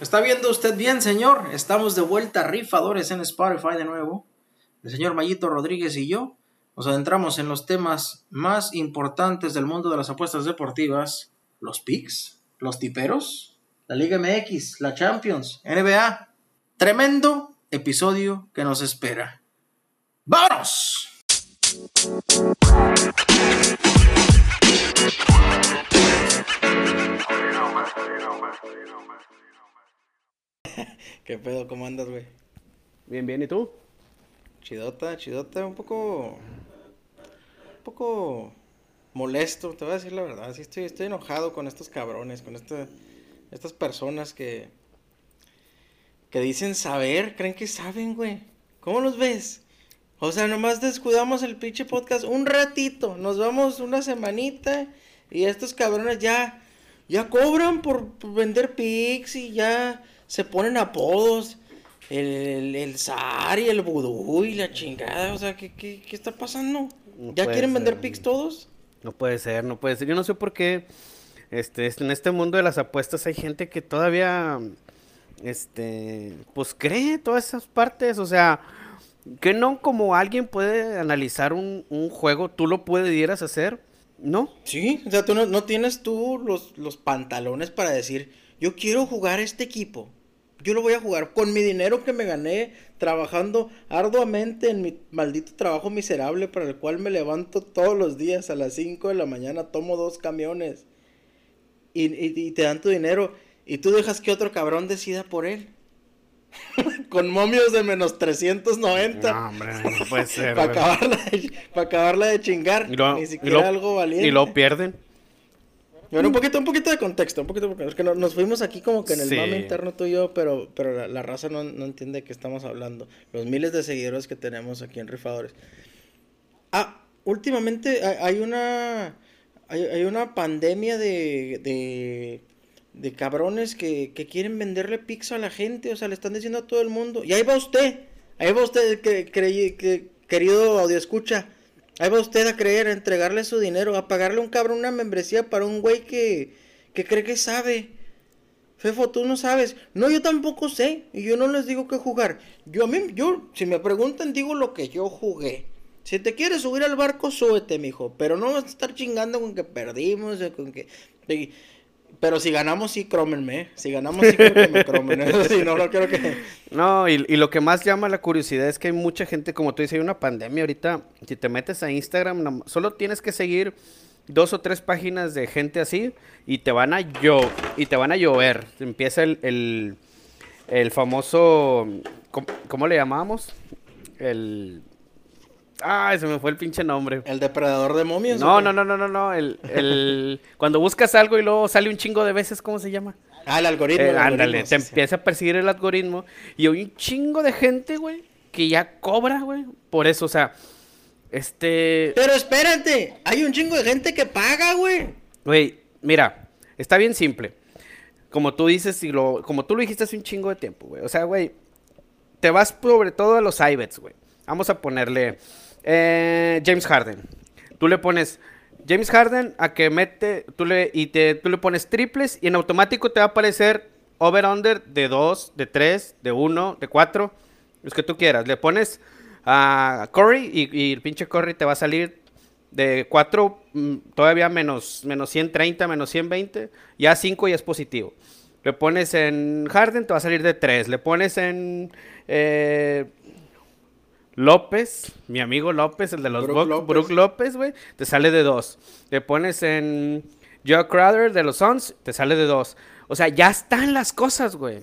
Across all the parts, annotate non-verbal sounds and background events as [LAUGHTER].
¿Está viendo usted bien, señor? Estamos de vuelta rifadores en Spotify de nuevo. El señor Mayito Rodríguez y yo nos adentramos en los temas más importantes del mundo de las apuestas deportivas. Los picks, los tiperos, la Liga MX, la Champions, NBA. Tremendo episodio que nos espera. ¡Vámonos! [LAUGHS] ¿Qué pedo? ¿Cómo andas, güey? Bien, bien, ¿y tú? Chidota, chidota, un poco. Un poco molesto, te voy a decir la verdad. Sí, estoy, estoy enojado con estos cabrones, con este, estas personas que. que dicen saber, creen que saben, güey. ¿Cómo los ves? O sea, nomás descuidamos el pinche podcast un ratito. Nos vamos una semanita y estos cabrones ya. ya cobran por, por vender pics y ya se ponen apodos. El, el, el zar y el vudú y la chingada. O sea, ¿qué, qué, qué está pasando? No ¿Ya quieren vender ser. pics todos? No puede ser, no puede ser. Yo no sé por qué este, este, en este mundo de las apuestas hay gente que todavía, este, pues cree todas esas partes. O sea, que no como alguien puede analizar un, un juego, tú lo pudieras hacer, ¿no? Sí, o sea, tú no, no tienes tú los, los pantalones para decir, yo quiero jugar este equipo. Yo lo voy a jugar con mi dinero que me gané trabajando arduamente en mi maldito trabajo miserable para el cual me levanto todos los días a las 5 de la mañana, tomo dos camiones y, y- y te dan tu dinero y tú dejas que otro cabrón decida por él. [LAUGHS] con momios de menos 390. No, hombre, no puede [LAUGHS] ser. Para acabarla, de- pa' acabarla de chingar. Lo- Ni siquiera lo- algo valiente. Y lo pierden. Bueno, un poquito, un poquito de contexto, un poquito, porque es que no- nos fuimos aquí como que en el Sí. mame interno tú y yo, pero, pero la, la raza no, no entiende de qué estamos hablando. Los miles de seguidores que tenemos aquí en Rifadores. Ah, últimamente hay, una, hay, hay una pandemia de, de, de cabrones que, que quieren venderle pizza a la gente, o sea, le están diciendo a todo el mundo, y ahí va usted, ahí va usted, que, creí- que, querido audio escucha, ahí va usted a creer, a entregarle su dinero, a pagarle un cabrón una membresía para un güey que, que cree que sabe. Fefo, tú no sabes. No, yo tampoco sé. Y yo no les digo qué jugar. Yo a mí, yo, si me preguntan, digo lo que yo jugué. Si te quieres subir al barco, súbete, mijo. Pero no vas a estar chingando con que perdimos, con que. Pero si ganamos, sí, crómenme. ¿eh? Si ganamos, sí, creo que [LAUGHS] no, no quiero que. No, y, lo que más llama la curiosidad es que hay mucha gente, como tú dices, hay una pandemia ahorita. Si te metes a Instagram, solo tienes que seguir dos o tres páginas de gente así y te van a llo y te van a llover. Empieza el, el, famoso, ¿cómo, cómo le llamábamos? El... Ay, se me fue el pinche nombre. El depredador de momias. No, no, no, no, no, no. El, el... [LAUGHS] Cuando buscas algo y luego sale un chingo de veces, ¿cómo se llama? Ah, el algoritmo. Eh, el ándale, algoritmo, te sí, sí. empieza a perseguir el algoritmo y hay un chingo de gente, güey, que ya cobra, güey, por eso, o sea, este, Pero espérate, hay un chingo de gente que paga, güey. güey, mira, está bien simple. Como tú dices y lo, como tú lo dijiste hace un chingo de tiempo, güey. O sea, güey, te vas sobre todo a los iBets, güey. Vamos a ponerle eh, James Harden. Tú le pones James Harden a que mete, tú le, y te, tú le pones triples y en automático te va a aparecer over-under de 2, de 3, de 1, de 4, los que tú quieras. Le pones a Curry y, y el pinche Curry te va a salir de 4, todavía menos, menos 130, menos 120, ya 5 ya es positivo. Le pones en Harden, te va a salir de 3. Le pones en eh, López, mi amigo López, el de los Brook Bucks, López. Güey, te sale de 2. Le pones en Joe Crowder de los Suns, te sale de 2. O sea, ya están las cosas, güey.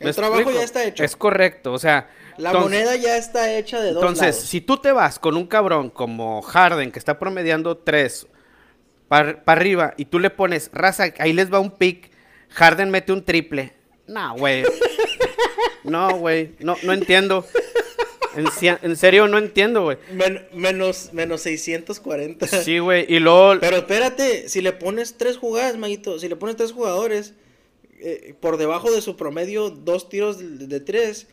El ¿Me trabajo explico? ya está hecho. Es correcto, o sea. La entonces- moneda ya está hecha de dos entonces, lados. si tú te vas con un cabrón como Harden, que está promediando 3 para arriba, y tú le pones, raza, ahí les va un pick, Harden mete un triple. No, güey. [LAUGHS] No, güey. No, no entiendo. En, serio, no entiendo, güey. Men- menos, menos 640. Sí, güey. Y luego. Pero espérate, si le pones tres jugadas, Maguito, si le pones tres jugadores eh, por debajo de su promedio, dos tiros de, de tres,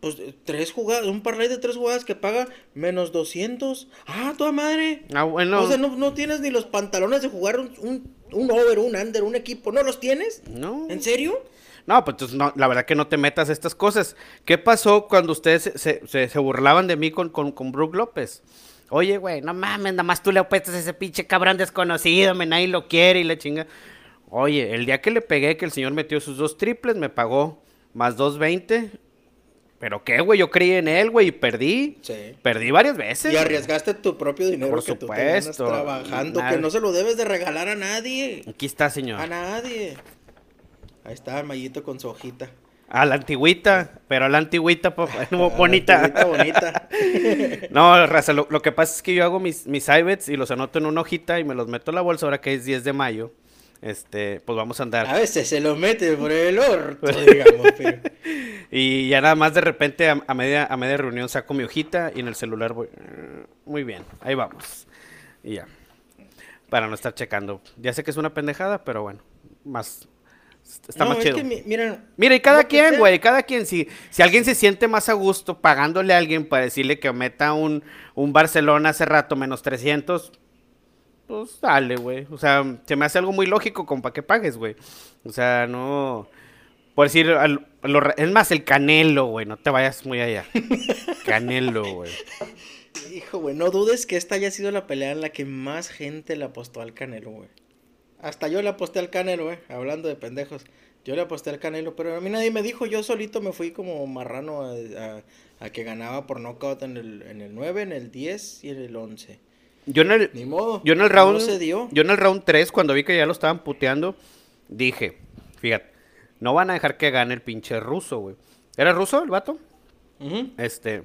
pues eh, tres jugadas, un parlay de tres jugadas que paga menos 200. Ah, toda madre. Ah, bueno. O sea, no, no tienes ni los pantalones de jugar un, un, un over, un under, un equipo. ¿No los tienes? No. ¿En serio? No, pues entonces no, la verdad que no te metas a estas cosas. ¿Qué pasó cuando ustedes se, se- se- se burlaban de mí con, con, con Brook López? Oye, güey, no mames, nada más tú le apuestas a ese pinche cabrón desconocido, me nadie lo quiere y la chinga. Oye, el día que le pegué, que el señor metió sus dos triples, me pagó más 2.20. ¿Pero qué, güey? Yo creí en él, güey, y perdí. Sí. Perdí varias veces. Y güey. arriesgaste tu propio dinero Por que tú supuesto. trabajando, Nada. que no se lo debes de regalar a nadie. Aquí está, señor. A nadie. Ahí está el Mayito con su hojita. A la antigüita, pero a la antigüita, papá, [LAUGHS] bonita. Bonita, bonita. [LAUGHS] No, raza, lo, lo que pasa es que yo hago mis, mis iBets y los anoto en una hojita y me los meto a la bolsa ahora que es 10 de mayo. Este, pues vamos a andar. A veces se lo mete por el orto, [LAUGHS] digamos, pero... Y ya nada más de repente a, a media, a media reunión saco mi hojita y en el celular voy. "Eh, Muy bien, ahí vamos. Y ya. Para no estar checando. Ya sé que es una pendejada, pero bueno. Más. Está no, más es chido. que. Mira, y cada quien, güey, cada quien, si, si alguien se siente más a gusto pagándole a alguien para decirle que meta un, un Barcelona hace rato menos 300, pues dale, güey. O sea, se me hace algo muy lógico con para que pagues, güey. O sea, no... Por decir, al- lo es más, el Canelo, güey, no te vayas muy allá. [LAUGHS] Canelo, güey. Hijo, güey, no dudes que esta haya sido la pelea en la que más gente le apostó al Canelo, güey. Hasta yo le aposté al Canelo, güey, hablando de pendejos. Yo le aposté al Canelo, pero a mí nadie me dijo, yo solito me fui como marrano a, a- a que ganaba por knockout en el, en el 9, en el 10 y en el 11. Yo en el, Ni modo. yo en el round... No se dio. Yo en el round 3, cuando vi que ya lo estaban puteando, dije, fíjate, no van a dejar que gane el pinche ruso, güey. ¿Era ruso el vato? Este.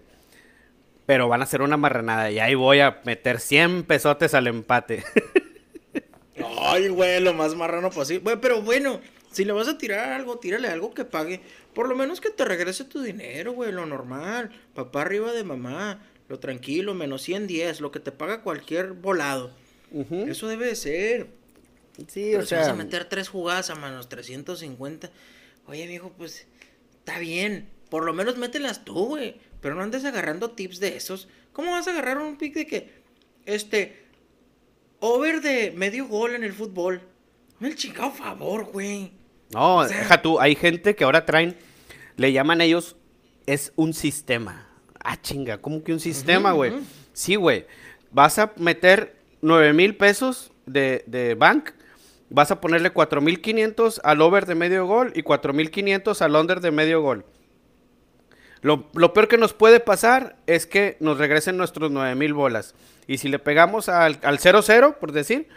Pero van a hacer una marranada y ahí voy a meter 100 pesotes al empate. [LAUGHS] Ay, güey, lo más marrano posible. Güey, pero bueno, si le vas a tirar algo, tírale algo que pague. Por lo menos que te regrese tu dinero, güey, lo normal. Papá arriba de mamá, lo tranquilo, menos 110, lo que te paga cualquier volado. Eso debe de ser. Sí, Pero si vas a meter tres jugadas a menos 350, oye, mijo, pues está bien. Por lo menos mételas tú, güey. Pero no andes agarrando tips de esos. ¿Cómo vas a agarrar un pick de que, este, over de medio gol en el fútbol? El chingado favor, güey. No, O sea- deja tú, hay gente que ahora traen, le llaman ellos, es un sistema. Ah, chinga, ¿cómo que un sistema, güey? Sí, güey. Vas a meter 9 mil pesos de, de bank, vas a ponerle 4 mil 500 al over de medio gol y 4 mil 500 al under de medio gol. Lo, lo peor que nos puede pasar es que nos regresen nuestros 9 mil bolas. Y si le pegamos al al 0-0, por decir,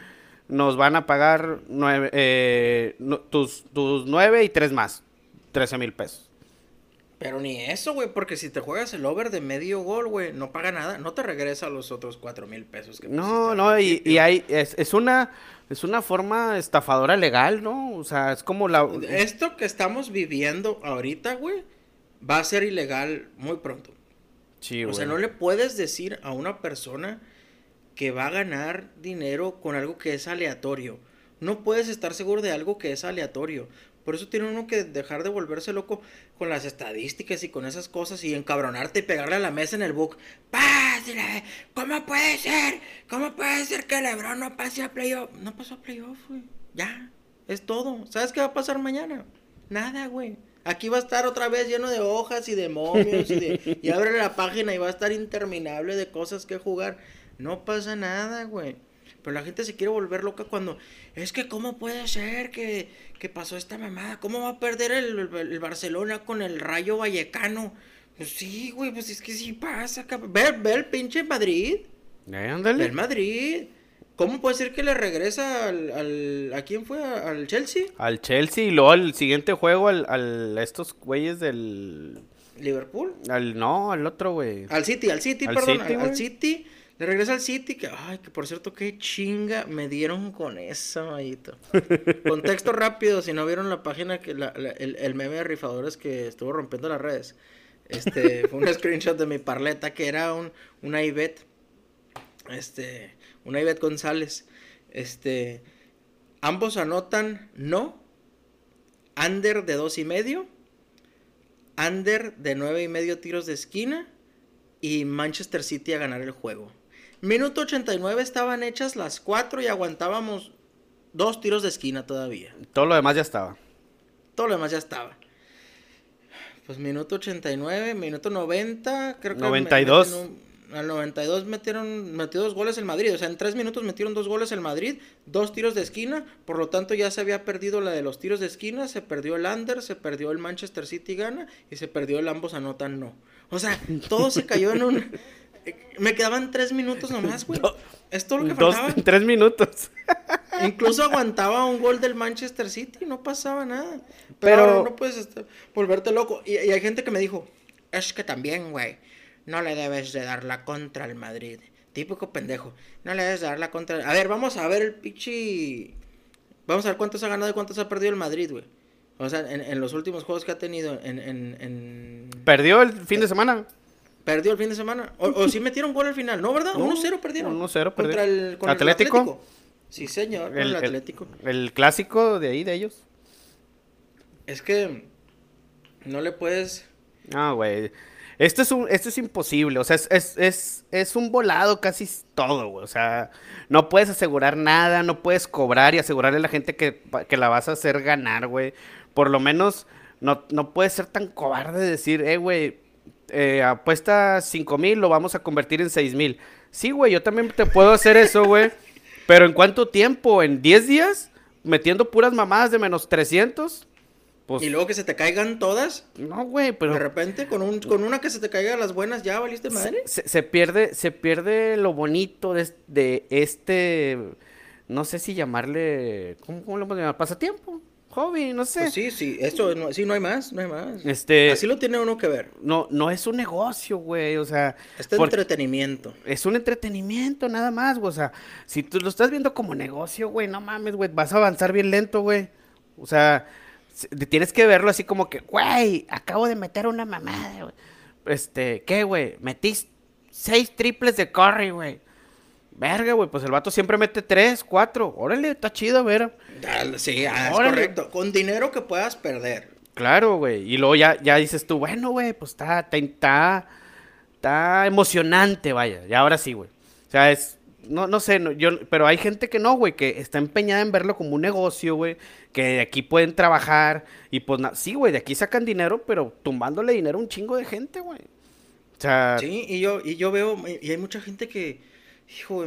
nos van a pagar nueve, eh, no- tus, tus 9 y 3 más. 13 mil pesos. Pero ni eso, güey, porque si te juegas el over de medio gol, güey, no paga nada. No te regresa los otros cuatro mil pesos que No, no, y hay, es, es una, es una forma estafadora legal, ¿no? O sea, es como la... Esto que estamos viviendo ahorita, güey, va a ser ilegal muy pronto. Sí, O sea, no le puedes decir a una persona que va a ganar dinero con algo que es aleatorio. No puedes estar seguro de algo que es aleatorio. Por eso tiene uno que dejar de volverse loco con las estadísticas y con esas cosas y encabronarte y pegarle a la mesa en el book. ¡Pásale! ¿Cómo puede ser? ¿Cómo puede ser que LeBron no pase a playoff? No pasó a playoff, güey. Ya. Es todo. ¿Sabes qué va a pasar mañana? Nada, güey. Aquí va a estar otra vez lleno de hojas y de momios y, de, [LAUGHS] y abre la página y va a estar interminable de cosas que jugar. No pasa nada, güey. Pero la gente se quiere volver loca cuando... Es que cómo puede ser que, que pasó esta mamada. ¿Cómo va a perder el, el- el Barcelona con el Rayo Vallecano? Pues sí, güey, pues es que sí pasa. Ve, ve el pinche Madrid. Ándale. Ve el Madrid. ¿Cómo puede ser que le regresa al... al- ¿A quién fue? ¿Al Chelsea? Al Chelsea y luego al siguiente juego al, al estos güeyes del... ¿Liverpool? Al, no, al otro, güey. Al City, al City, Al perdón, City, al. City. Le regresa al City, que, ay, que por cierto, qué chinga me dieron con eso, mayito. Contexto rápido, si no vieron la página, que la- la- el, el meme de rifadores que estuvo rompiendo las redes. Este, fue un [LAUGHS] screenshot de mi parleta que era un, una Ivette, este, una Ivette González. Este, ambos anotan no, under de dos y medio, under de nueve y medio tiros de esquina y Manchester City a ganar el juego. Minuto 89 estaban hechas las cuatro y aguantábamos dos tiros de esquina todavía. Todo lo demás ya estaba. Todo lo demás ya estaba. Pues minuto 89, minuto 90, creo que... 92. me- al 92 metieron, metió dos goles el Madrid. O sea, en tres minutos metieron dos goles el Madrid, dos tiros de esquina. Por lo tanto, ya se había perdido la de los tiros de esquina. Se perdió el under, se perdió el Manchester City gana y se perdió el ambos anotan no. O sea, todo se cayó en un. [LAUGHS] Me quedaban tres minutos nomás, güey. Es todo lo que Dos, faltaba. [LAUGHS] tres minutos. [LAUGHS] Incluso aguantaba un gol del Manchester City, no pasaba nada. Pero, no puedes estar- volverte loco. Y, y hay gente que me dijo, es que también, güey, no le debes de dar la contra al Madrid. Típico pendejo. No le debes de dar la contra. A ver, vamos a ver el pichi. Vamos a ver cuántos ha ganado y cuántos ha perdido el Madrid, güey. O sea, en, en los últimos juegos que ha tenido en... en, en- Perdió el fin de semana. Perdió el fin de semana. O, o sí metieron gol al final, ¿no, verdad? No, 1-0 perdieron. 1-0 Contra el, con el Atlético. Atlético. Sí, señor, con el, Atlético. el clásico de ahí de ellos. Es que no le puedes. Ah, güey. Esto es un, esto es imposible, o sea, es, es, es, es un volado casi todo, güey. O sea, no puedes asegurar nada, no puedes cobrar y asegurarle a la gente que, que la vas a hacer ganar, güey. Por lo menos, no, no puedes ser tan cobarde de decir, eh, güey, eh, apuesta 5 mil, lo vamos a convertir en 6 mil. Sí, güey, yo también te puedo hacer eso, güey. Pero ¿en cuánto tiempo? ¿En 10 días? ¿Metiendo puras mamadas de menos 300? Pues, Y luego que se te caigan todas. no, güey, pero... De repente, con, un, con una que se te caiga las buenas, ya valiste madre. se, se pierde se pierde lo bonito de, es- de este no sé si llamarle cómo, cómo lo podemos llamar pasatiempo hobby no sé Pues sí, sí, eso no, sí, no hay más, no hay más. Este- Así lo tiene uno que ver. no no es un negocio güey o sea Este por- entretenimiento. es un entretenimiento nada más güey o sea si tú lo estás viendo como negocio güey no mames güey vas a avanzar bien lento güey o sea se- tienes que verlo así como que güey acabo de meter una mamada güey este qué güey metí seis triples de Curry güey Verga, güey, pues el vato siempre mete tres, cuatro. Órale, está chido, a ver. Sí, ah, es Órale. correcto. Con dinero que puedas perder. Claro, güey. Y luego ya, ya dices tú, bueno, güey, pues está, está, está emocionante, vaya. Y ahora sí, güey. O sea, es, no, no sé, no, yo, pero hay gente que no, güey, que está empeñada en verlo como un negocio, güey, que de aquí pueden trabajar y pues, na- sí, güey, de aquí sacan dinero, pero tumbándole dinero a un chingo de gente, güey. O sea, Sí, y yo, y yo veo, y hay mucha gente que, hijo,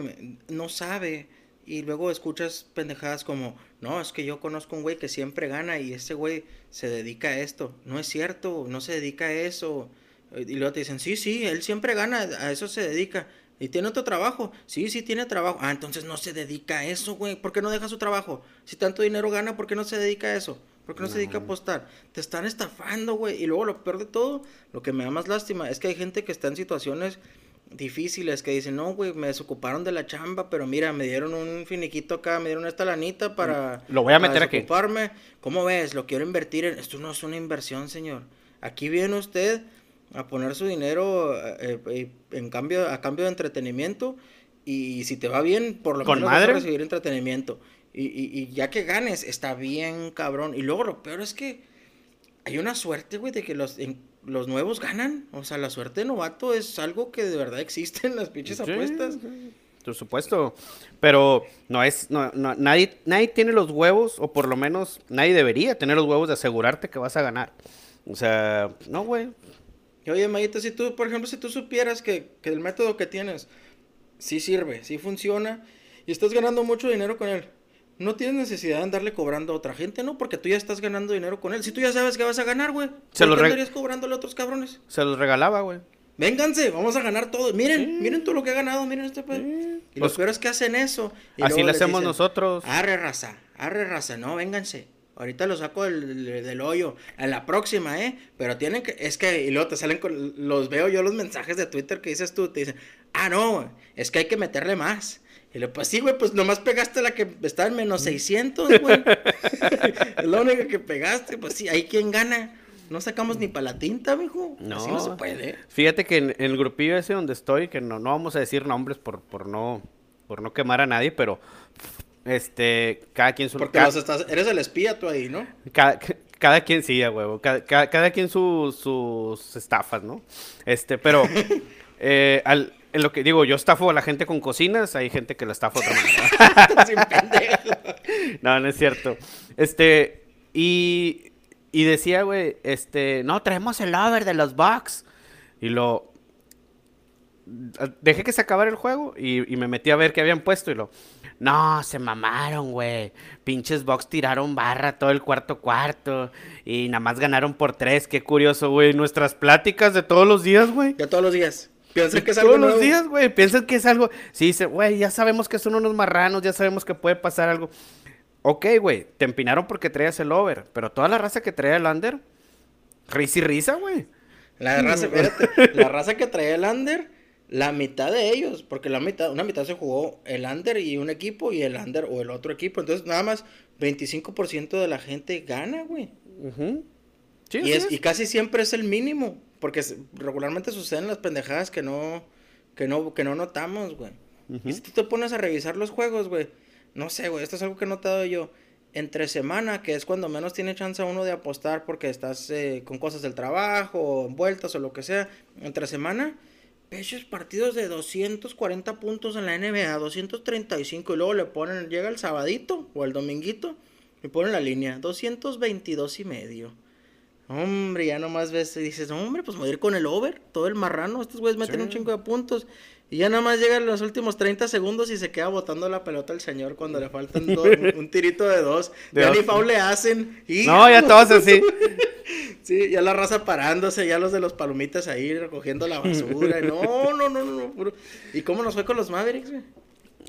no sabe. Y luego escuchas pendejadas como, no, es que yo conozco un güey que siempre gana y ese güey se dedica a esto. No es cierto, no se dedica a eso. Y luego te dicen, sí, sí, él siempre gana, a eso se dedica. ¿Y tiene otro trabajo? Sí, sí, tiene trabajo. Ah, entonces no se dedica a eso, güey. ¿Por qué no deja su trabajo? Si tanto dinero gana, ¿por qué no se dedica a eso? ¿Por qué no, se dedica a apostar? Te están estafando, güey. Y luego lo peor de todo, lo que me da más lástima, es que hay gente que está en situaciones difíciles que dicen, no, güey, me desocuparon de la chamba, pero mira, me dieron un finiquito acá, me dieron esta lanita para... Lo voy a meter aquí. ¿Cómo ves? Lo quiero invertir en... Esto no es una inversión, señor. Aquí viene usted a poner su dinero eh, eh, en cambio, a cambio de entretenimiento y si te va bien, por lo ¿Con menos vas madre? a recibir entretenimiento. Y, y, y ya que ganes, está bien, cabrón. Y luego lo peor es que hay una suerte, güey, de que los, en- los nuevos ganan. O sea, la suerte de novato es algo que de verdad existe en las pinches Sí, apuestas. Por supuesto. Pero no es, no, no, nadie, nadie tiene los huevos, o por lo menos nadie debería tener los huevos de asegurarte que vas a ganar. O sea, no, güey. Y oye, Mayita, si tú, por ejemplo, si tú supieras que, que el método que tienes sí sirve, sí funciona, y estás ganando mucho dinero con él, no tienes necesidad de andarle cobrando a otra gente, ¿no? Porque tú ya estás ganando dinero con él. Si tú ya sabes que vas a ganar, güey, Se ¿por lo qué reg- andarías cobrándole a otros cabrones? Se los regalaba, güey. Vénganse, vamos a ganar todo. Miren, miren todo lo que ha ganado, miren este pedo. Y Pues, lo peor es que hacen eso. y así lo hacemos dicen, nosotros. Arre raza, arre raza, no, vénganse. Ahorita lo saco del, del- hoyo. En la próxima, ¿eh? Pero tienen que. Es que. Y luego te salen con. Los veo yo los mensajes de Twitter que dices tú. Te dicen. Ah, no. Es que hay que meterle más. Y le pues sí, güey. Pues nomás pegaste la que está en menos 600, güey. [LAUGHS] es la única que pegaste. Pues sí, ahí quien gana. No sacamos ni para la tinta, mijo. No. Así no se puede. Fíjate que en, en el grupillo ese donde estoy, que no, no vamos a decir nombres por, por no por no quemar a nadie, pero este cada quien su Porque ca- los estás, eres el espía tú ahí, ¿no? cada, [LAUGHS] cada quien sí, a huevo, cada, cada- cada quien su- sus estafas, ¿no? Este, pero [LAUGHS] eh, al- en lo que digo, yo estafo a la gente con cocinas, hay gente que la estafa otra manera. [LAUGHS] No, no es cierto. Este, y Y decía, güey, este, no, traemos el over de los Bucks. Y lo... Dejé que se acabara el juego y, y me metí a ver qué habían puesto y lo... No, se mamaron, güey. Pinches Bucks tiraron barra todo el cuarto cuarto. Y nada más ganaron por tres. Qué curioso, güey. Nuestras pláticas de todos los días, güey. De todos los días. Piensan que es Todos algo los nuevo. días, güey. Piensan que es algo. Sí, dice, güey, ya sabemos que son unos marranos, ya sabemos que puede pasar algo. Ok, güey, te empinaron porque traías el over. Pero toda la raza que traía el under, risa y risa, güey. La raza, espérate, la raza que traía el under, la mitad de ellos, porque la mitad, una mitad se jugó el under y un equipo y el under o el otro equipo. Entonces, nada más 25% de la gente gana, güey. Sí, Y, es, y casi siempre es el mínimo, porque regularmente suceden las pendejadas que no, que no, que no notamos, güey. Y si tú te pones a revisar los juegos, güey, no sé, güey, esto es algo que he notado yo. Entre semana, que es cuando menos tiene chance uno de apostar porque estás eh, con cosas del trabajo, o envueltas o lo que sea. Entre semana, pechos partidos de 240 puntos en la NBA, 235, y luego le ponen, llega el sabadito o el dominguito, y ponen la línea, 222 y medio. Hombre, ya nomás ves y dices, hombre, pues voy a ir con el over, todo el marrano, estos güeyes meten un chingo de puntos. Y ya nada más llegan los últimos 30 segundos y se queda botando la pelota el señor cuando le faltan dos- [LAUGHS] un, tirito de dos. De ya dos. ni foul le hacen. Y... No, ya todos así. [LAUGHS] Sí, ya la raza parándose, ya los de los palomitas ahí recogiendo la basura. No, no, no, no. puro- ¿Y cómo nos fue con los Mavericks, güey?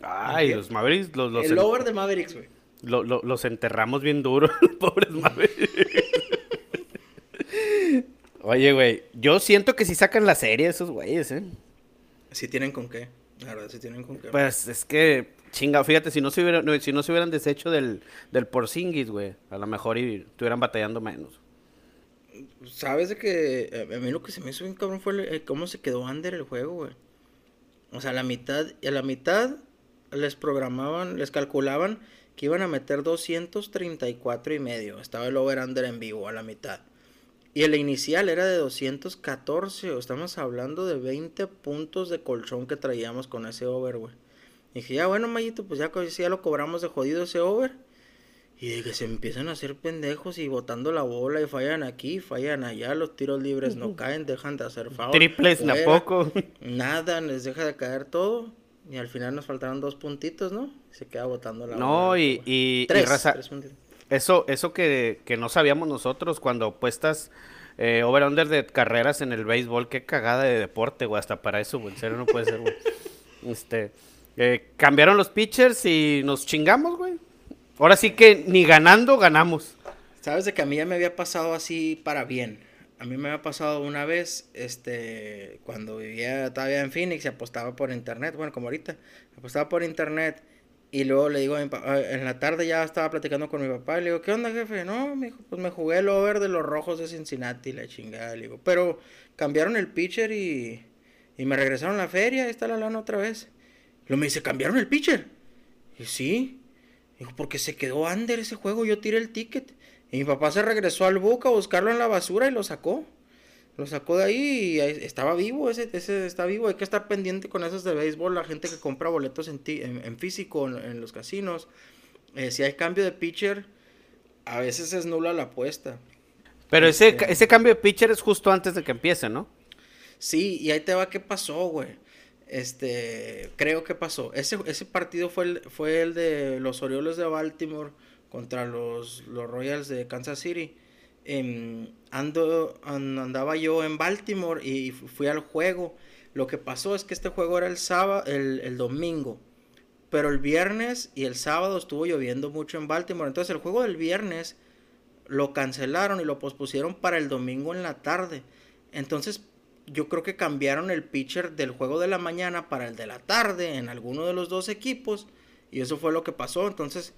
Ay, los Mavericks los, los, El en- over de Mavericks, güey. lo- lo- los enterramos bien duro, [LAUGHS] pobres Mavericks. Oye, güey, yo siento que si sacan la serie esos güeyes, ¿eh? Si tienen con qué. La verdad, si tienen con qué. Pues es que, chinga, fíjate, si no se hubieran, no, si no se hubieran deshecho del, del Porzingis, güey, a lo mejor y estuvieran batallando menos. Sabes de que eh, a mí lo que se me hizo bien cabrón fue el- el cómo se quedó under el juego, güey. O sea, a la mitad, a la mitad les programaban, les calculaban que iban a meter 234 y medio. Estaba el over under en vivo a la mitad. Y el inicial era de 214. o Estamos hablando de 20 puntos de colchón que traíamos con ese over, güey. Y dije, ya bueno, Mayito, pues ya, ya lo cobramos de jodido ese over. Y de que se empiezan a hacer pendejos y botando la bola y fallan aquí, fallan allá, los tiros libres no caen, dejan de hacer foul. Triples tampoco. Nada, les deja de caer todo. Y al final nos faltaron dos puntitos, ¿no? Se queda botando la No, bola. y, y, y tres, raza, tres puntitos. Eso, eso que, que no sabíamos nosotros cuando puestas eh, over-under de carreras en el béisbol, qué cagada de deporte, güey, hasta para eso, güey, en serio no puede ser, güey. [LAUGHS] Este, eh, cambiaron los pitchers y nos chingamos, güey. Ahora sí que ni ganando ganamos. Sabes de que a mí ya me había pasado así para bien. A mí me había pasado una vez, este, cuando vivía todavía en Phoenix y apostaba por internet, bueno, como ahorita, apostaba por internet y luego le digo a mi papá, en la tarde ya estaba platicando con mi papá, le digo, ¿qué onda, jefe? No, me dijo, pues me jugué el over de los rojos de Cincinnati, la chingada, le digo, pero cambiaron el pitcher y, y me regresaron la feria, ahí está la lana otra vez. Luego me dice, ¿cambiaron el pitcher? Y sí, Dijo, porque se quedó under ese juego, yo tiré el ticket. Y mi papá se regresó al book a buscarlo en la basura y lo sacó. Lo sacó de ahí y estaba vivo, ese, ese está vivo. Hay que estar pendiente con esos de béisbol, la gente que compra boletos en, ti- en, en físico, en, en los casinos. Eh, si hay cambio de pitcher, a veces es nula la apuesta. Pero ese, Este- ese cambio de pitcher es justo antes de que empiece, ¿no? Sí, y ahí te va qué pasó, güey. Este, creo que pasó. Ese, ese partido fue el, fue el de los Orioles de Baltimore contra los, los Royals de Kansas City. Em, ando, an- andaba yo en Baltimore y fu- fui al juego. Lo que pasó es que este juego era el sábado, el domingo. Pero el viernes y el sábado estuvo lloviendo mucho en Baltimore. Entonces el juego del viernes lo cancelaron y lo pospusieron para el domingo en la tarde. Entonces yo creo que cambiaron el pitcher del juego de la mañana para el de la tarde en alguno de los dos equipos. Y eso fue lo que pasó. Entonces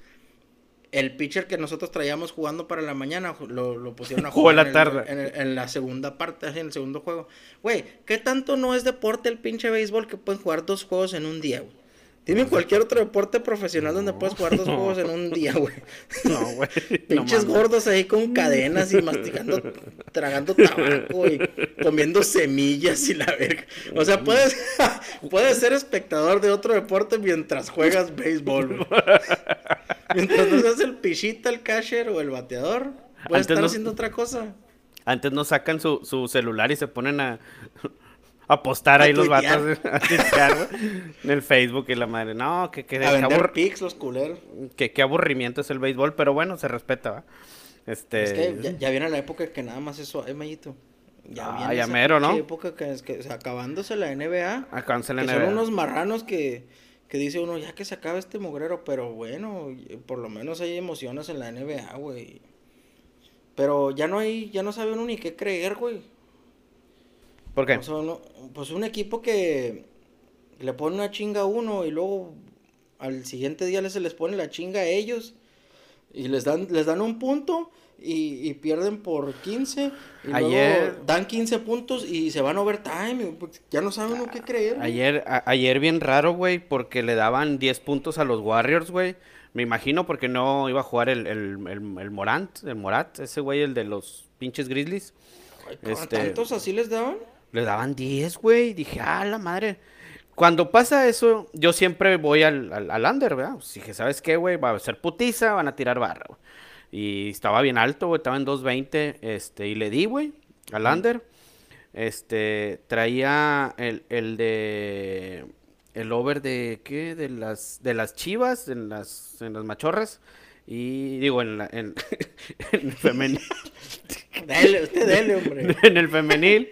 el pitcher que nosotros traíamos jugando para la mañana lo, lo pusieron a [LAUGHS] en jugar la en, el- tarde. en el- en la segunda parte, en el segundo juego. Güey, ¿qué tanto no es deporte el pinche béisbol que pueden jugar dos juegos en un día, güey? Dime cualquier otro deporte profesional donde puedes jugar dos [LAUGHS] juegos en un día, güey. [LAUGHS] No, güey. Pinches gordos ahí con cadenas y masticando, tragando tabaco y comiendo semillas y la verga. O sea, puedes, puedes ser espectador de otro deporte mientras juegas béisbol. güey. Mientras no seas el pichita, el catcher o el bateador. Puede Antes estar no- haciendo otra cosa. Antes no sacan su, su celular y se ponen a, [LAUGHS] a postar A ahí los vatos [LAUGHS] a tuitear, güey, en el Facebook y la madre. No, que, que, A que pics los culeros. que- que aburrimiento es el béisbol, pero bueno, se respeta, ¿va? Este... Es que ya, ya viene la época que nada más eso hay, Mayito. Ya Ah, viene ya esa mero, ¿no? época que es que o sea, acabándose la NBA. Acábanse la NBA. son unos marranos que, que dice uno, ya que se acaba este mugrero, pero bueno, por lo menos hay emociones en la NBA, güey. Pero ya no hay, ya no sabe uno ni qué creer, güey. ¿Por qué? O sea, uno- pues un equipo que le pone una chinga a uno y luego al siguiente día les- se les pone la chinga a ellos y les dan, les dan un punto y, y pierden por 15 y Ayer- luego dan 15 puntos y se van a overtime. pues, ya no saben uno qué creer. Ayer, a- ayer bien raro, güey, porque le daban 10 puntos a los Warriors, güey. Me imagino porque no iba a jugar el, el, el, el Morant, el Morat, ese güey, el de los pinches Grizzlies. Ay, este- ¿Tantos así les daban? Le daban 10, güey. Dije, ah, la madre. Cuando pasa eso, yo siempre voy al, al, al under, ¿verdad? Pues dije, ¿sabes qué, güey? Va a ser putiza, van a tirar barra, güey. Y estaba bien alto, güey, estaba en 2.20, este, y le di, güey, al under. Este, traía el, el de, el over de, ¿qué? De las, de las chivas, en las, en las machorras. Y digo, en, la, en, [LAUGHS] en el femenil. [LAUGHS] Dele, usted dele, hombre. [LAUGHS] en el femenil.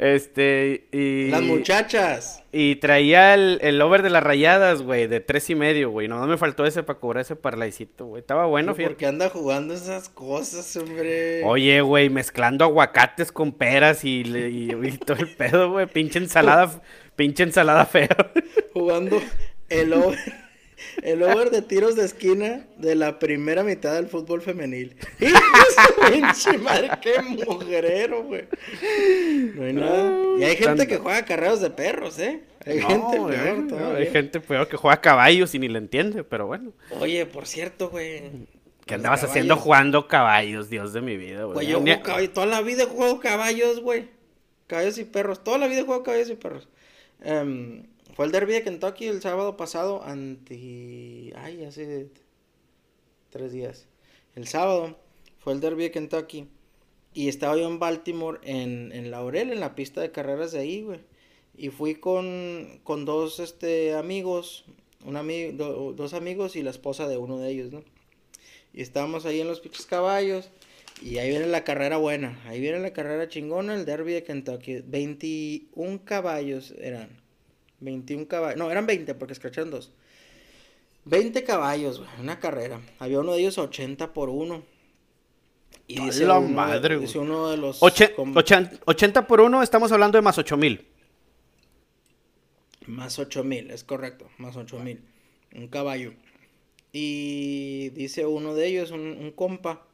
Este, y. Las muchachas. Y traía el, el over de las rayadas, güey, de tres y medio, güey. No me faltó ese para cobrar ese parlaycito, güey. Estaba bueno, fíjate. porque anda jugando esas cosas, hombre. Oye, güey, mezclando aguacates con peras y, le- y- y todo el pedo, güey. Pinche ensalada, [LAUGHS] pinche ensalada fea. jugando el over, el over de tiros de esquina de la primera mitad del fútbol femenil. [LAUGHS] ¡Hijo de su pinche madre! ¡Qué mujerero, güey! No hay nada. Y hay gente que juega carreros de perros, ¿eh? Hay No, gente peor no, todavía. hay gente peor que juega caballos y ni le entiende, pero bueno. Oye, por cierto, güey. ¿Qué andabas haciendo jugando caballos, Dios de mi vida, güey? Güey, yo juego caballos. Toda la vida jugado caballos, güey. Caballos y perros. Toda la vida jugado caballos y perros. Em, fue el derby de Kentucky el sábado pasado. Anti. Ay, hace tres días. El sábado fue el derby de Kentucky. Y estaba yo en Baltimore, en, en Laurel, en la pista de carreras de ahí, güey. Y fui con, con dos este, amigos. Un ami- do- dos amigos y la esposa de uno de ellos, ¿no? Y estábamos ahí en los pinches caballos. Y ahí viene la carrera buena. Ahí viene la carrera chingona, el derby de Kentucky. 21 caballos eran. 21 caballos. No, eran 20 porque escracharon dos. 20 caballos, güey. Una carrera. Había uno de ellos 80 por 1. Y dice la uno, madre, dice uno de los. Oche- com- ochan- 80 por uno, estamos hablando de más 8 mil. Más 8 mil, es correcto, más 8 mil. Un caballo. Y dice uno de ellos, un, un compa,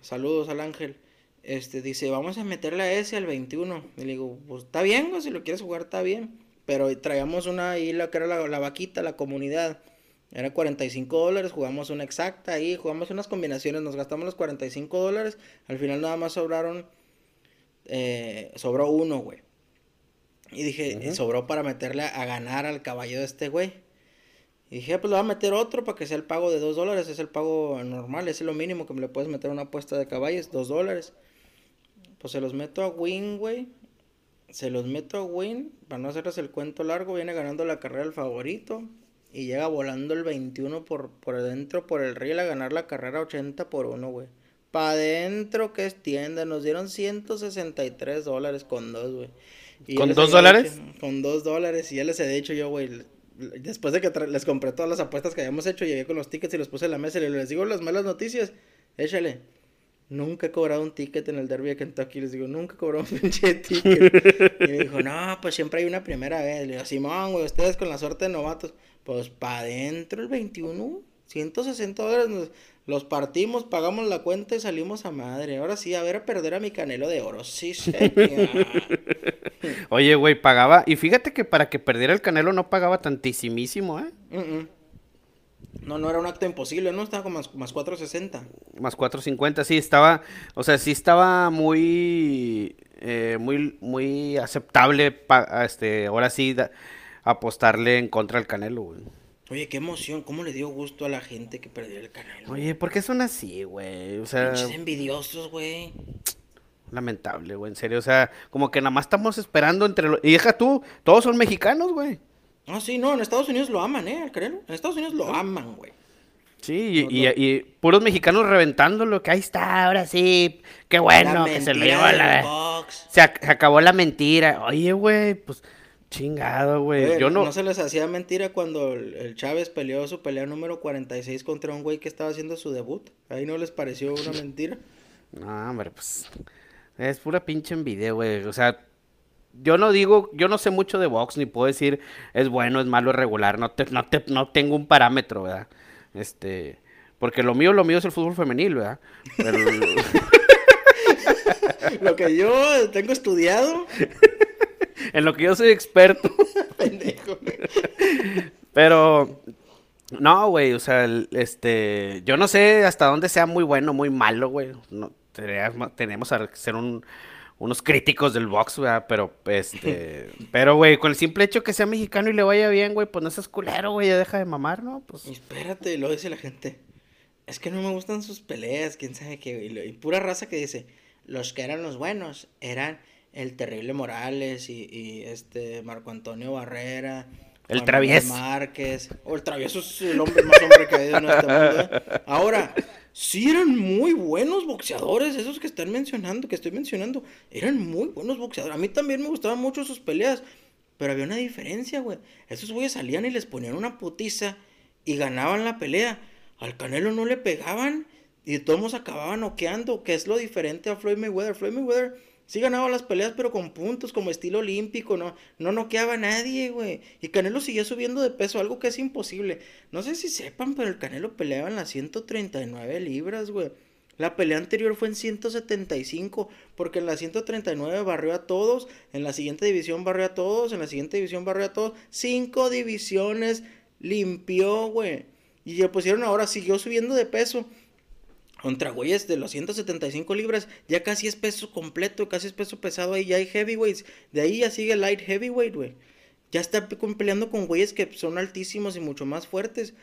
saludos al ángel, este dice, vamos a meterle a ese al 21. Y le digo, pues está bien, güey, si lo quieres jugar está bien. Pero traíamos una ahí, la que era la, la vaquita, la comunidad. Era 45 dólares, jugamos una exacta ahí, jugamos unas combinaciones, nos gastamos los 45 dólares. Al final nada más sobraron, eh, sobró uno, güey. Y dije, sobró para meterle a, a ganar al caballo de este güey. Y dije, pues le voy a meter otro para que sea el pago de 2 dólares. Es el pago normal, es lo mínimo que me le puedes meter a una apuesta de caballos, 2 dólares. Pues se los meto a Win, güey. Se los meto a Win. Para no hacerles el cuento largo, viene ganando la carrera el favorito. Y llega volando el 21 por, por adentro, por el riel, a ganar la carrera 80 por 1, güey. Pa' adentro, que es tienda. Nos dieron 163 dólares con dos, güey. Y ¿Con dos dólares? dicho- con dos dólares. Y ya les he dicho yo, güey. Después de que les compré todas las apuestas que habíamos hecho, llegué con los tickets y los puse en la mesa y les digo las malas noticias. Échale. Nunca he cobrado un ticket en el derby de Kentucky. Les digo, nunca he cobrado un [LAUGHS] pinche ticket. y me dijo, no, pues siempre hay una primera vez. Le digo, Simón, güey, ustedes con la suerte de novatos. Pues pa' adentro el 21, 160 dólares. nos- los partimos, pagamos la cuenta y salimos a madre. Ahora sí, a ver a perder a mi canelo de oro. Sí, señor. [LAUGHS] Oye, güey, pagaba. Y fíjate que para que perdiera el canelo no pagaba tantísimísimo, ¿eh? Mm, mm. No, no era un acto imposible, ¿no? Estaba como más, más 460. Más 4.50, sí, estaba. O sea, sí estaba muy. eh, muy, muy aceptable. pa- este, ahora sí, da- apostarle en contra del canelo, güey. Oye, qué emoción, cómo le dio gusto a la gente que perdió el Canelo. Oye, ¿por qué son así, güey? O sea, Pinches envidiosos, güey. lamentable, güey, en serio. O sea, como que nada más estamos esperando entre los... Y deja tú, todos son mexicanos, güey. Ah, sí, no, en Estados Unidos lo aman, ¿eh? Al Canelo. En Estados Unidos lo aman, güey. Sí, y, No, y- y puros mexicanos reventándolo, que ahí está, ahora sí, qué bueno, que se lo llevó la... Se, ac- se acabó la mentira. Oye, güey, pues chingado, güey. Yo no... no se les hacía mentira cuando el, el Chávez peleó su pelea número 46 contra un güey que estaba haciendo su debut. Ahí no les pareció una mentira. [LAUGHS] No, hombre, pues es pura pinche envidia, güey. O sea, yo no digo, yo no sé mucho de box, ni puedo decir es bueno, es malo, es regular. No, te, no, te, no tengo un parámetro, ¿verdad? Este, porque lo mío, lo mío es el fútbol femenil, ¿verdad? Pero, [LAUGHS] Lo que yo tengo estudiado, [LAUGHS] en lo que yo soy experto. [LAUGHS] pendejo. Pero, no, güey, o sea, el- este, yo no sé hasta dónde sea muy bueno, muy malo, güey. No, tenemos, tenemos a ser un, unos críticos del box, ¿verdad? Pero, este, [LAUGHS] pero, güey, con el simple hecho que sea mexicano y le vaya bien, güey, pues no seas culero, güey, ya deja de mamar, ¿no? Pues, Y espérate, lo dice la gente. Es que no me gustan sus peleas, quién sabe qué. Y, lo- y pura raza que dice, los que eran los buenos eran el terrible Morales y, y este Marco Antonio Barrera. El travieso. Márquez. O el travieso es el hombre más hombre que ha habido en este mundo. ¿eh? Ahora, sí eran muy buenos boxeadores, esos que están mencionando, que estoy mencionando. Eran muy buenos boxeadores. A mí también me gustaban mucho sus peleas. Pero había una diferencia, güey. Esos güeyes salían y les ponían una putiza y ganaban la pelea. Al Canelo no le pegaban y todos acababan noqueando, que es lo diferente a Floyd Mayweather. Floyd Mayweather sí ganaba las peleas, pero con puntos, como estilo olímpico, no, no noqueaba a nadie, güey. Y Canelo seguía subiendo de peso, algo que es imposible. No sé si sepan, pero el Canelo peleaba en las 139 libras, güey. La pelea anterior fue en 175, porque en la 139 barrió a todos, en la siguiente división barrió a todos, en la siguiente división barrió a todos. Cinco divisiones limpió, güey. Y ya pusieron ahora, siguió subiendo de peso. Contra güeyes de los 175 libras, ya casi es peso completo, casi es peso pesado ahí, ya hay heavyweights. De ahí ya sigue light heavyweight, güey. Ya está pe- peleando con güeyes que son altísimos y mucho más fuertes.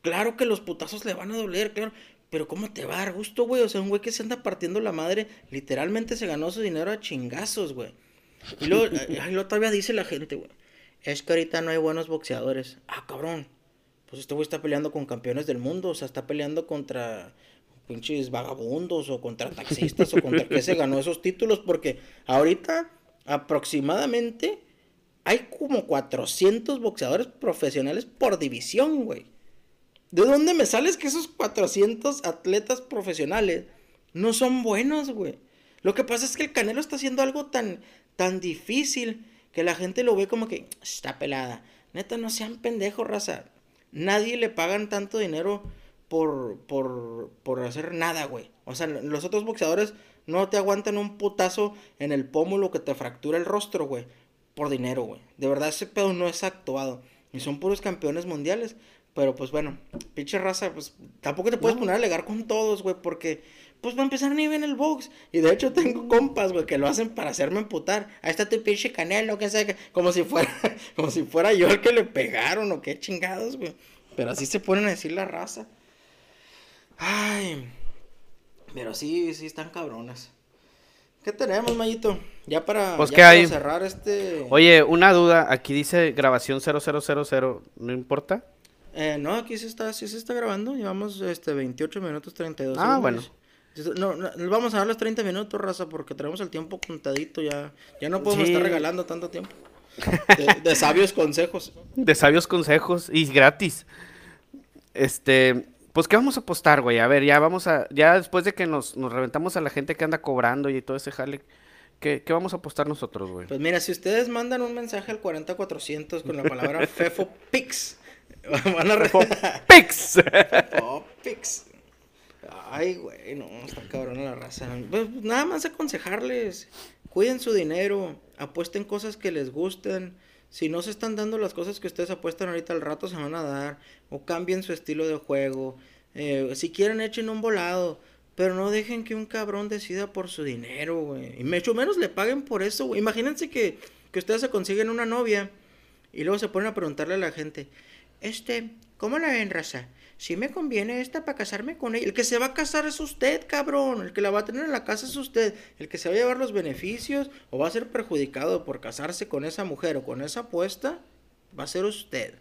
Claro que los putazos le van a doler, claro. Pero ¿cómo te va a dar gusto, güey? O sea, un güey que se anda partiendo la madre, literalmente se ganó su dinero a chingazos, güey. Y luego, [LAUGHS] ay, luego todavía dice la gente, güey. Es que ahorita no hay buenos boxeadores. Ah, cabrón. Pues este güey está peleando con campeones del mundo. O sea, está peleando contra pinches vagabundos o contra taxistas o contra qué se ganó esos títulos. Porque ahorita, aproximadamente, hay como 400 boxeadores profesionales por división, güey. ¿De dónde me sales que esos 400 atletas profesionales no son buenos, güey? Lo que pasa es que el Canelo está haciendo algo tan, tan difícil que la gente lo ve como que está pelada. Neta, no sean pendejos, raza. Nadie le pagan tanto dinero por, por, por hacer nada, güey. O sea, los otros boxeadores no te aguantan un putazo en el pómulo que te fractura el rostro, güey. Por dinero, güey. De verdad, ese pedo no es actuado. Y son puros campeones mundiales. Pero pues bueno, pinche raza, pues tampoco te puedes No. poner a alegar con todos, güey, porque pues va a empezar ni bien el box. Y de hecho tengo compas, güey, que lo hacen para hacerme emputar. Ahí está tu pinche canelo, que sé, como si fuera, [LAUGHS] como si fuera yo el que le pegaron o qué chingados, güey. Pero así se ponen a decir la raza. Ay, pero sí, sí están cabronas. ¿Qué tenemos, Mayito? Ya para, Pues, ya ¿qué para hay? cerrar este... Oye, una duda, aquí dice grabación 0000, ¿no importa? Eh, no, aquí se está, sí se está grabando. Llevamos este 28 minutos 32 Ah, segundos. No, vamos a dar los 30 minutos, raza, porque tenemos el tiempo contadito ya. Ya no podemos Sí. estar regalando tanto tiempo. De, de sabios consejos. De sabios consejos y gratis. Este, pues, ¿qué vamos a apostar, güey? A ver, ya vamos a, ya después de que nos, nos reventamos a la gente que anda cobrando y todo ese jale, ¿qué, qué vamos a apostar nosotros, güey? Pues mira, si ustedes mandan un mensaje al 40400 con la palabra [LAUGHS] FefoPix, [LAUGHS] van a re- [LAUGHS] ¡Pix! FefoPix. Ay, güey, no, está cabrón la raza. Pues, nada más aconsejarles, cuiden su dinero, apuesten cosas que les gusten. Si no se están dando las cosas que ustedes apuestan ahorita al rato se van a dar. O cambien su estilo de juego. Eh, si quieren echen un volado. Pero no dejen que un cabrón decida por su dinero, güey. Y mucho menos le paguen por eso, güey. Imagínense que, que ustedes se consiguen una novia. Y luego se ponen a preguntarle a la gente. Este, ¿Cómo la ven, raza? Si me conviene esta para casarme con ella. El que se va a casar es usted, cabrón. El que la va a tener en la casa es usted. El que se va a llevar los beneficios o va a ser perjudicado por casarse con esa mujer o con esa apuesta, va a ser usted.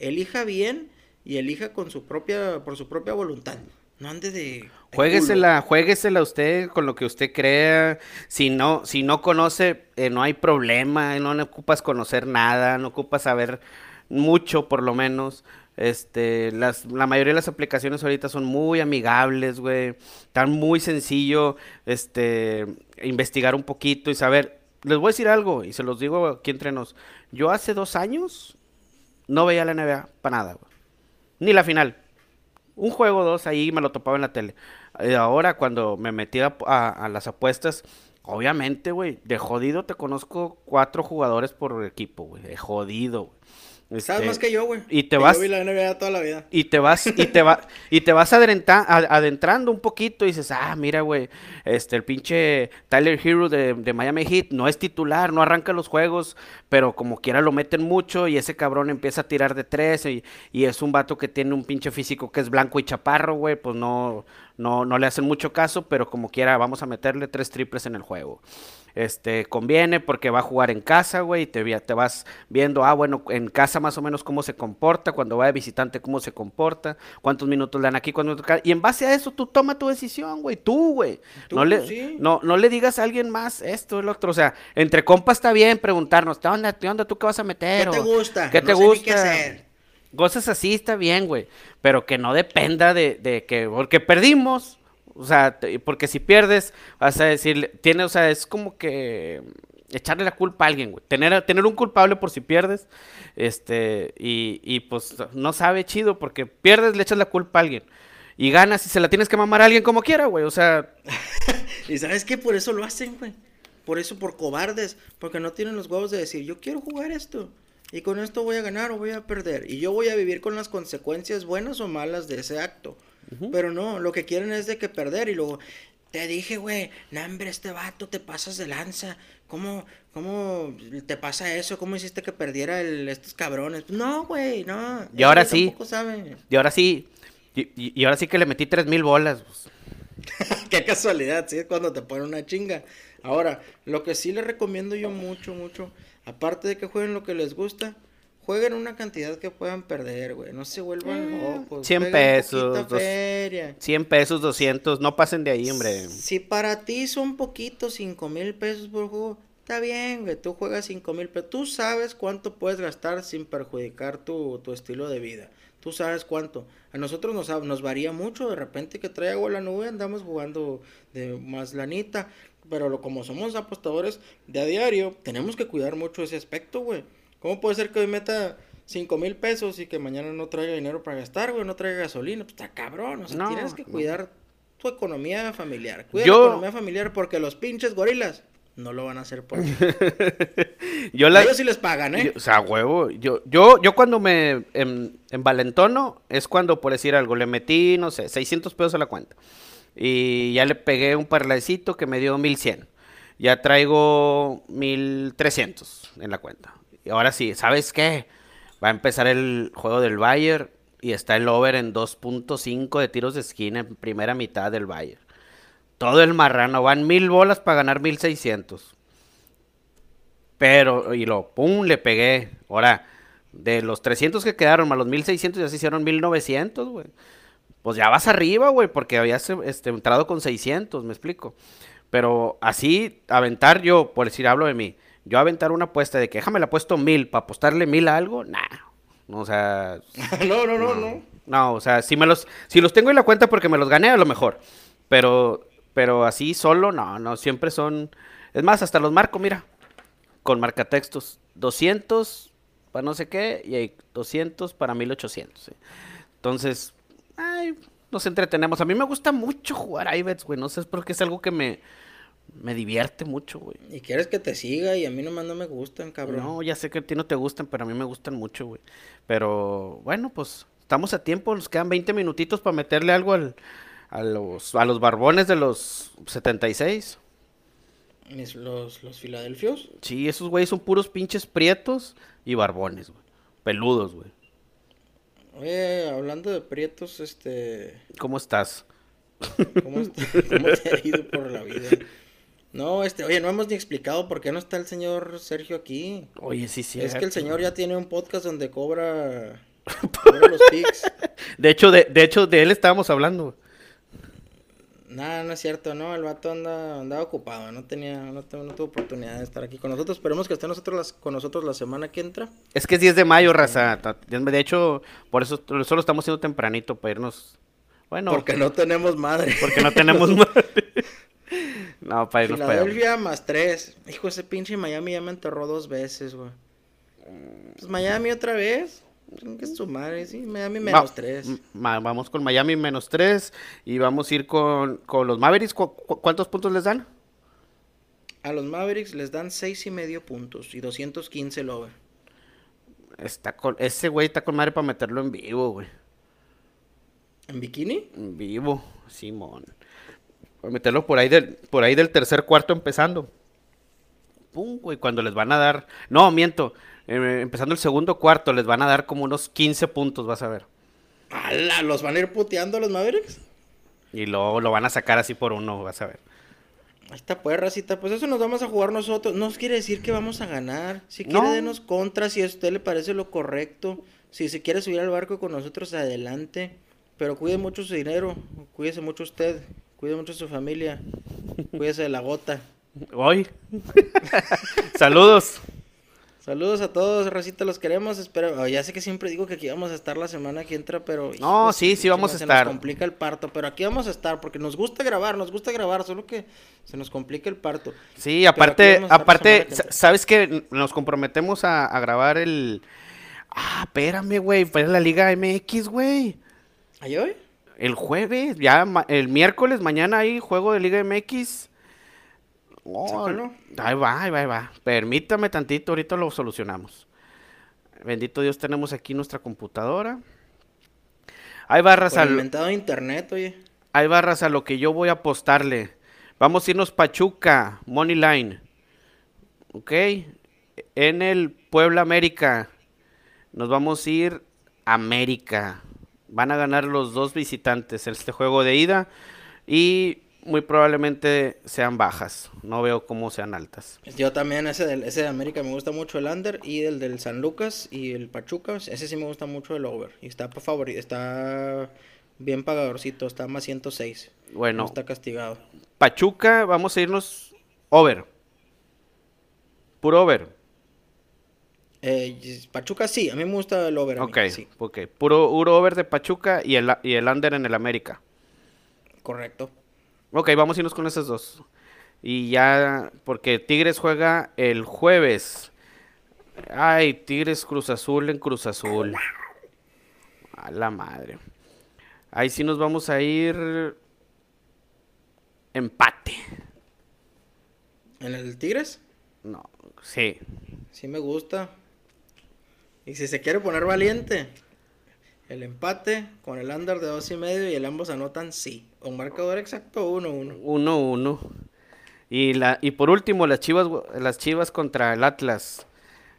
Elija bien y elija con su propia, por su propia voluntad. No ande de. de Juéguesela, juéguesela usted con lo que usted crea. Si no, si no conoce, eh, no hay problema. No, no ocupas conocer nada, no ocupas saber mucho, por lo menos. Este, las, la mayoría de las aplicaciones ahorita son muy amigables, güey. Tan muy sencillo, este, investigar un poquito y saber. Les voy a decir algo, y se los digo aquí entre nos. Yo hace dos años no veía la NBA para nada, güey. Ni la final. Un juego o dos ahí me lo topaba en la tele. Eh, ahora, cuando me metí a, a- a las apuestas, obviamente, güey, de jodido te conozco cuatro jugadores por equipo, güey. De jodido, güey. Sabes Este, más que yo, güey. y te Que vas- Yo vi la NBA toda la vida. y te vas, y te va, y te vas adrenta- adentrando un poquito y dices, ah, mira, güey, este, el pinche Tyler Hero de, de Miami Heat no es titular, no arranca los juegos, pero como quiera lo meten mucho y ese cabrón empieza a tirar de tres y, y es un vato que tiene un pinche físico que es blanco y chaparro, güey, pues no, no, no le hacen mucho caso, pero como quiera vamos a meterle tres triples en el juego. Este, conviene porque va a jugar en casa, güey, y te, te vas viendo, ah, bueno, en casa más o menos cómo se comporta, cuando va de visitante cómo se comporta, cuántos minutos le dan aquí, cuántos minutos y en base a eso tú toma tu decisión, güey, tú, güey. No le, sí. no, no le digas a alguien más esto, el otro, o sea, entre compas está bien preguntarnos, ¿qué onda, qué onda, tú qué vas a ¿Qué meter? te O, gusta? ¿Qué No te gusta? qué hacer. Cosas así está bien, güey. Pero que no dependa de, de que, porque perdimos. O sea, porque si pierdes, vas a decir, tiene, o sea, es como que echarle la culpa a alguien, güey. Tener, tener un culpable por si pierdes, este, y, y pues no sabe chido, porque pierdes, le echas la culpa a alguien. Y ganas y se la tienes que mamar a alguien como quiera, güey. O sea, [LAUGHS] Y sabes qué, por eso lo hacen, güey. Por eso, por cobardes. Porque no tienen los huevos de decir, yo quiero jugar esto. Y con esto voy a ganar o voy a perder. Y yo voy a vivir con las consecuencias buenas o malas de ese acto. Pero no, lo que quieren es de que perder. Y luego, te dije, güey, no, hombre, este vato te pasas de lanza. ¿Cómo, cómo te pasa eso? ¿Cómo hiciste que perdiera el, estos cabrones? No, güey, no. Y ahora sí. y ahora sí, y, y- y ahora sí que le metí tres mil bolas. pues. [LAUGHS] Qué casualidad, sí, cuando te ponen una chinga. Ahora, lo que sí les recomiendo yo mucho, mucho, aparte de que jueguen lo que les gusta, jueguen una cantidad que puedan perder, güey. No se vuelvan locos. 100 jueguen pesos, dos- feria. 100 pesos, 200, no pasen de ahí, hombre. Si para ti son poquitos, cinco mil pesos por juego, está bien, güey. Tú juegas cinco mil pesos. Tú sabes cuánto puedes gastar sin perjudicar tu, tu estilo de vida. Tú sabes cuánto. A nosotros nos, nos varía mucho. De repente que trae agua a la nube, andamos jugando de más lanita. Pero lo, como somos apostadores de a diario, tenemos que cuidar mucho ese aspecto, güey. ¿Cómo puede ser que hoy meta cinco mil pesos y que mañana no traiga dinero para gastar, güey? No traiga gasolina. Pues está cabrón. O sea, No, tienes que cuidar tu economía familiar. Cuida Yo- la economía familiar porque los pinches gorilas no lo van a hacer por ti. [LAUGHS] Yo la, ellos sí les pagan, ¿eh? Yo- o sea, huevo. Yo, yo, yo cuando me en, envalentono es cuando, por decir algo, le metí, no sé, 600 pesos a la cuenta. Y ya le pegué un parlaycito que me dio 1100. Ya traigo 1300 en la cuenta. Y ahora sí, ¿sabes qué? Va a empezar el juego del Bayern y está el over en 2.5 de tiros de esquina en primera mitad del Bayern. Todo el marrano, van mil bolas para ganar 1600. Pero, y lo, pum, le pegué. Ahora, de los 300 que quedaron más los 1600, ya se hicieron 1900, güey. Pues ya vas arriba, güey, porque habías este, entrado con 600, me explico. Pero así, aventar yo, por decir, hablo de mí, yo aventar una apuesta de que déjame la puesto mil para apostarle mil a algo, nah. O sea, [LAUGHS] no, no, no, no. no, o sea, si me los, si los tengo en la cuenta porque me los gané, a lo mejor. Pero, pero así solo, no, no, siempre son. Es más, hasta los marco, mira. Con marcatextos. 200 para no sé qué y hay 200 para 1800. ¿sí? Entonces, ay, nos entretenemos. A mí me gusta mucho jugar iBets, güey. No sé, es porque es algo que me, me divierte mucho, güey. Y quieres que te siga y a mí nomás no me gustan, cabrón. No, ya sé que a ti no te gustan, pero a mí me gustan mucho, güey. Pero bueno, pues estamos a tiempo, nos quedan 20 minutitos para meterle algo al, a, los, a los barbones de los 76. Mis- los, los filadelfios. Sí, esos güeyes son puros pinches prietos y barbones, güey. Peludos, güey. Oye, hablando de prietos, este... ¿Cómo estás? ¿Cómo, está- cómo te ha ido por la vida? No, este, oye, no hemos ni explicado por qué no está el señor Sergio aquí. Oye, sí, sí. es que el señor ya tiene un podcast donde cobra, [LAUGHS] cobra los pics. De hecho, de, de hecho, de él estábamos hablando. Nada, no es cierto, no, el vato anda, andaba ocupado, no tenía, no, no tuvo oportunidad de estar aquí con nosotros. Esperemos que esté nosotros las, con nosotros la semana que entra. Es que es 10 de mayo, raza. Ta- De hecho, por eso solo estamos haciendo tempranito para irnos. Bueno, porque no tenemos madre. porque no [LAUGHS] tenemos madre. No, para irnos para más tres. Hijo, ese pinche Miami ya me enterró dos veces, güey. Pues Miami otra vez. Que es su madre, sí. Miami menos Va- tres. ma- vamos con Miami menos 3 y vamos a ir con, con los Mavericks. ¿Cu- cu- ¿Cuántos puntos les dan? A los Mavericks les dan seis y medio puntos y 215 el over. Está con, ese güey está con madre para meterlo en vivo, güey. ¿En bikini? En vivo, Simón. Para meterlo por ahí del, por ahí del tercer cuarto empezando. Pum, güey, cuando les van a dar. No, miento. Eh, empezando el segundo cuarto, les van a dar como unos 15 puntos, vas a ver. ¡Hala! ¿Los van a ir puteando a los Mavericks? Y luego lo van a sacar así por uno, vas a ver. Ahí está, pues, racita. Pues eso nos vamos a jugar nosotros. No quiere decir que vamos a ganar. Si quiere, No. denos contra. Si a usted le parece lo correcto. Si se quiere subir al barco con nosotros, adelante. Pero cuide mucho su dinero. Cuídese mucho usted. Cuide mucho su familia. Cuídese de la gota. Hoy. [LAUGHS] Saludos. Saludos a todos, Racita, los queremos. Espero, oh, ya sé que siempre digo que aquí vamos a estar la semana que entra, pero. No, sí, sí vamos a se estar. Nos complica el parto, pero aquí vamos a estar porque nos gusta grabar, nos gusta grabar, solo que se nos complica el parto. Sí, aparte, aparte, que. ¿sabes que Nos comprometemos a, a grabar el... Ah, espérame, güey, fue la Liga MX, güey. ¿Ahí hoy? El jueves, ya el miércoles, mañana hay juego de Liga MX. Oh, ahí va, ahí va, ahí va. Permítame tantito, ahorita lo solucionamos. Bendito Dios, tenemos aquí nuestra computadora. Ahí va, raza, inventado internet, oye. ahí va, raza, lo que yo voy a apostarle. Vamos a irnos Pachuca, Money Line. ¿Ok? En el Puebla América. Nos vamos a ir América. Van a ganar los dos visitantes este juego de ida. Y muy probablemente sean bajas. No veo cómo sean altas. Yo también, ese, del, ese de América me gusta mucho el under y el del San Lucas y el Pachuca, ese sí me gusta mucho el over. Y está por favor, está bien pagadorcito, está más 106. Bueno, No está castigado. Pachuca, vamos a irnos over. Puro over. Eh, Pachuca sí, a mí me gusta el over. mí, Ok, sí, ok. Puro, puro over de Pachuca y el, y el under en el América. correcto. Ok, vamos a irnos con esas dos. Y ya, porque Tigres juega el jueves. Ay, Tigres Cruz Azul en Cruz Azul. A la madre. Ahí sí nos vamos a ir. Empate. ¿En el Tigres? No, sí. Sí me gusta. Y si se quiere poner valiente, el empate con el under de dos y medio y el ambos anotan sí. Un marcador exacto 1-1. 1-1. Y, la, y por último, las chivas, las chivas contra el Atlas.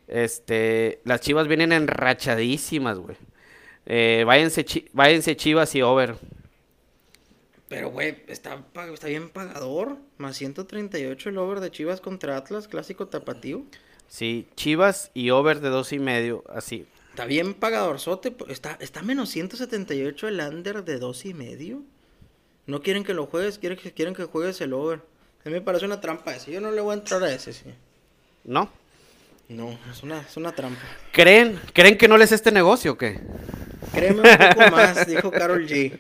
Este, las chivas vienen enrachadísimas, güey. Eh, váyanse, chi- váyanse chivas y over. Pero, güey, está, está bien pagador. Más 138 el over de Chivas contra Atlas, clásico tapatío. Sí, chivas y over de dos y medio, así. Está bien pagadorzote. Está, está menos 178 el under de dos y medio. No quieren que lo juegues, quieren que, quieren que juegues el over. A mí me parece una trampa ese. Yo no le voy a entrar a ese, sí. ¿No? No, es una, es una trampa. ¿Creen, ¿Creen que no les este negocio o qué? Créeme un poco [LAUGHS] más, dijo Carol G.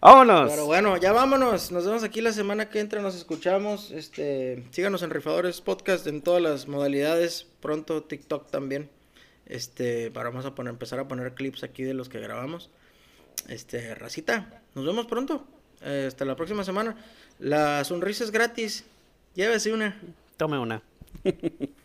¡Vámonos! Pero bueno, ya vámonos. Nos vemos aquí la semana que entra. Nos escuchamos. Este, síganos en Rifadores Podcast en todas las modalidades. Pronto TikTok también. Este, para vamos a poner, empezar a poner clips aquí de los que grabamos. Este, racita, nos vemos pronto. Eh, hasta la próxima semana. La sonrisa es gratis. Llévese una. Tome una. [LAUGHS]